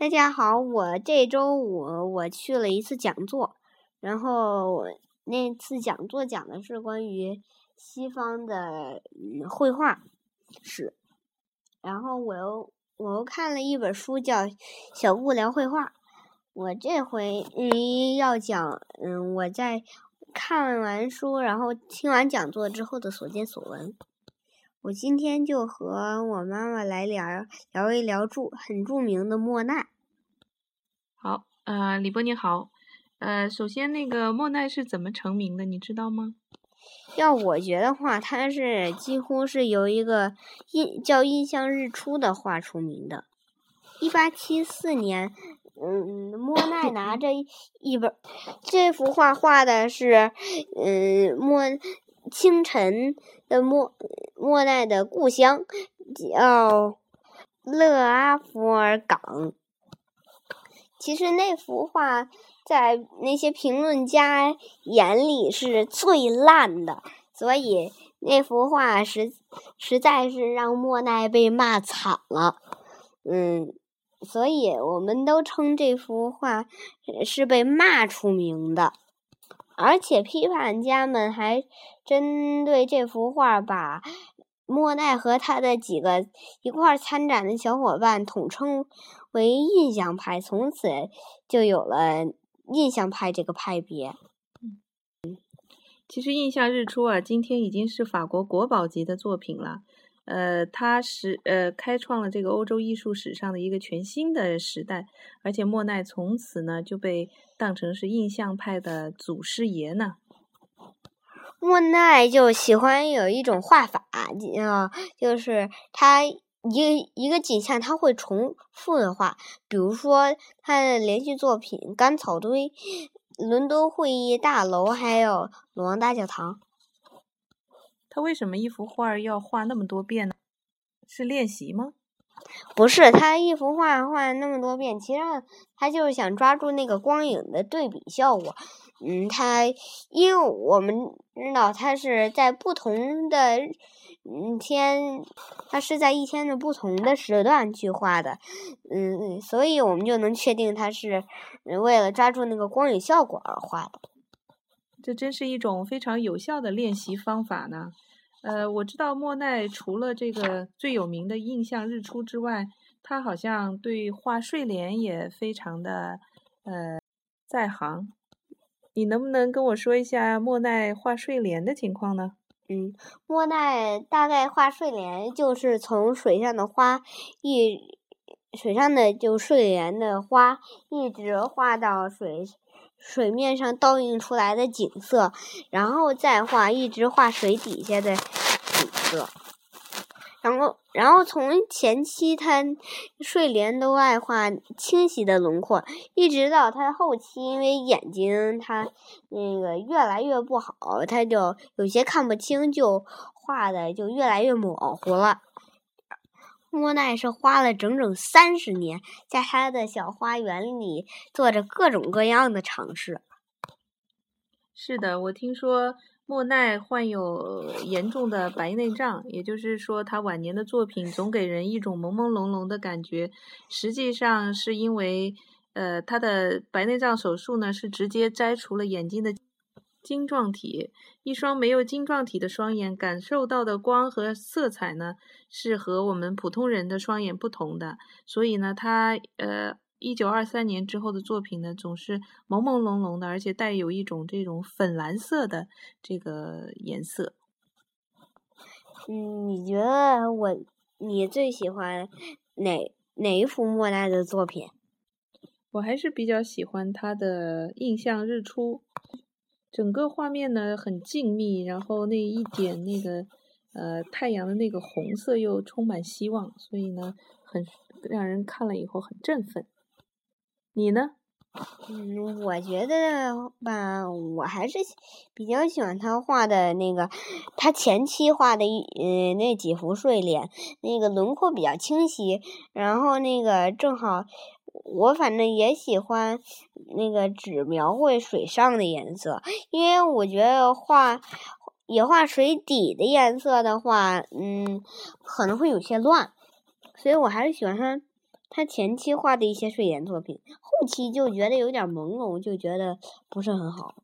大家好，我这周五我去了一次讲座，然后那次讲座讲的是关于西方的绘画史，然后我又我又看了一本书叫《小布聊绘画》，我这回嗯要讲嗯我在看完书然后听完讲座之后的所见所闻。我今天就和我妈妈来聊聊一聊著很著名的莫奈。好，呃，李波你好，呃，首先那个莫奈是怎么成名的，你知道吗？要我觉得话，他是几乎是由一个印叫《印象日出》的画出名的。一八七四年，嗯，莫奈拿着一本这幅画画的是，嗯，莫。清晨的莫莫奈的故乡叫勒阿弗尔港。其实那幅画在那些评论家眼里是最烂的，所以那幅画实实在是让莫奈被骂惨了。嗯，所以我们都称这幅画是被骂出名的。而且批判家们还针对这幅画，把莫奈和他的几个一块参展的小伙伴统称为印象派，从此就有了印象派这个派别。其实《印象日出》啊，今天已经是法国国宝级的作品了。呃，他是呃开创了这个欧洲艺术史上的一个全新的时代，而且莫奈从此呢就被当成是印象派的祖师爷呢。莫奈就喜欢有一种画法，啊，就是他一一个景象他会重复的画，比如说他的连续作品《干草堆》、伦敦会议大楼，还有鲁王大教堂。他为什么一幅画要画那么多遍呢？是练习吗？不是，他一幅画画那么多遍，其实他就是想抓住那个光影的对比效果。嗯，他因为我们知道他是在不同的嗯天，他是在一天的不同的时段去画的。嗯，所以我们就能确定他是为了抓住那个光影效果而画的。这真是一种非常有效的练习方法呢。呃，我知道莫奈除了这个最有名的《印象日出》之外，他好像对画睡莲也非常的呃在行。你能不能跟我说一下莫奈画睡莲的情况呢？嗯，莫奈大概画睡莲就是从水上的花一水上的就睡莲的花一直画到水。水面上倒映出来的景色，然后再画，一直画水底下的景色，然后，然后从前期他睡莲都爱画清晰的轮廓，一直到他后期，因为眼睛他那个越来越不好，他就有些看不清，就画的就越来越模糊了。莫奈是花了整整三十年，在他的小花园里做着各种各样的尝试。是的，我听说莫奈患有严重的白内障，也就是说，他晚年的作品总给人一种朦朦胧胧的感觉。实际上是因为，呃，他的白内障手术呢是直接摘除了眼睛的。晶状体，一双没有晶状体的双眼感受到的光和色彩呢，是和我们普通人的双眼不同的。所以呢，他呃，一九二三年之后的作品呢，总是朦朦胧胧的，而且带有一种这种粉蓝色的这个颜色。嗯，你觉得我你最喜欢哪哪一幅莫奈的作品？我还是比较喜欢他的《印象日出》。整个画面呢很静谧，然后那一点那个呃太阳的那个红色又充满希望，所以呢很让人看了以后很振奋。你呢？嗯，我觉得吧，我还是比较喜欢他画的那个，他前期画的一嗯那几幅睡莲，那个轮廓比较清晰，然后那个正好。我反正也喜欢那个只描绘水上的颜色，因为我觉得画也画水底的颜色的话，嗯，可能会有些乱，所以我还是喜欢他他前期画的一些睡颜作品，后期就觉得有点朦胧，就觉得不是很好。